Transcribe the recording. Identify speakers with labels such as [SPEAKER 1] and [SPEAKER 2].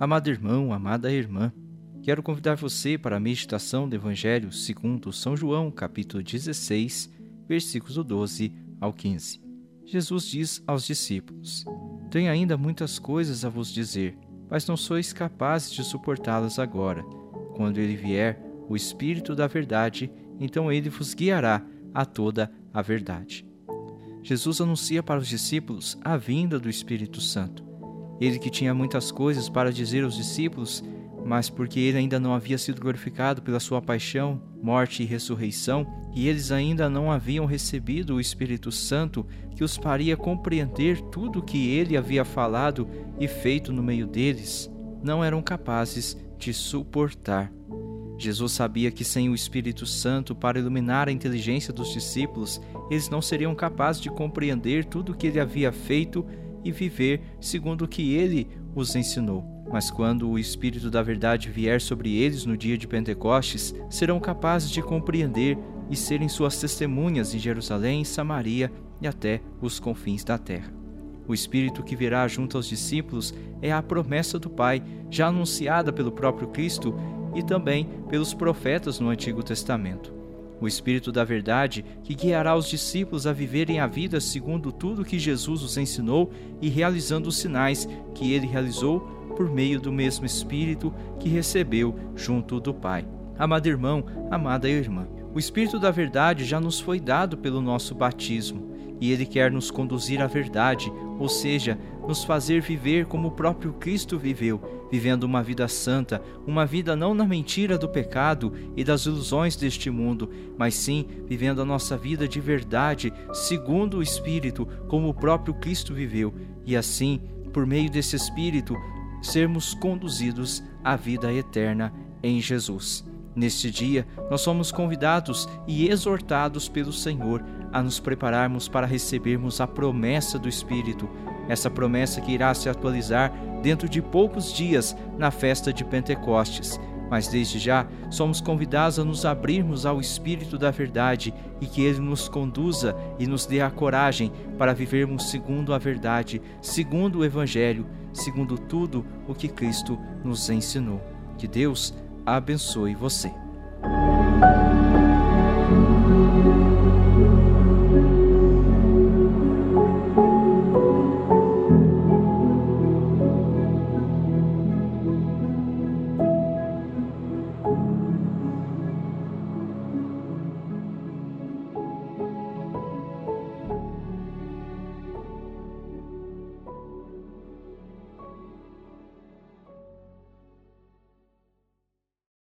[SPEAKER 1] Amado irmão, amada irmã, quero convidar você para a meditação do Evangelho segundo São João, capítulo 16, versículos 12 ao 15. Jesus diz aos discípulos: Tenho ainda muitas coisas a vos dizer, mas não sois capazes de suportá-las agora. Quando ele vier, o Espírito da Verdade, então ele vos guiará a toda a verdade. Jesus anuncia para os discípulos a vinda do Espírito Santo. Ele que tinha muitas coisas para dizer aos discípulos, mas porque ele ainda não havia sido glorificado pela sua paixão, morte e ressurreição, e eles ainda não haviam recebido o Espírito Santo que os faria compreender tudo o que ele havia falado e feito no meio deles, não eram capazes de suportar. Jesus sabia que sem o Espírito Santo para iluminar a inteligência dos discípulos, eles não seriam capazes de compreender tudo o que ele havia feito e viver segundo o que ele os ensinou. Mas quando o Espírito da Verdade vier sobre eles no dia de Pentecostes, serão capazes de compreender e serem suas testemunhas em Jerusalém, Samaria e até os confins da terra. O Espírito que virá junto aos discípulos é a promessa do Pai, já anunciada pelo próprio Cristo e também pelos profetas no Antigo Testamento o Espírito da Verdade, que guiará os discípulos a viverem a vida segundo tudo que Jesus os ensinou e realizando os sinais que ele realizou por meio do mesmo Espírito que recebeu junto do Pai. Amado irmão, amada irmã, o Espírito da Verdade já nos foi dado pelo nosso batismo e ele quer nos conduzir à verdade, ou seja, nos fazer viver como o próprio Cristo viveu, vivendo uma vida santa, uma vida não na mentira do pecado e das ilusões deste mundo, mas sim vivendo a nossa vida de verdade, segundo o Espírito, como o próprio Cristo viveu, e assim, por meio desse Espírito, sermos conduzidos à vida eterna em Jesus. Neste dia, nós somos convidados e exortados pelo Senhor a nos prepararmos para recebermos a promessa do Espírito, essa promessa que irá se atualizar dentro de poucos dias na festa de Pentecostes. Mas desde já somos convidados a nos abrirmos ao Espírito da Verdade e que Ele nos conduza e nos dê a coragem para vivermos segundo a verdade, segundo o Evangelho, segundo tudo o que Cristo nos ensinou. Que Deus abençoe você.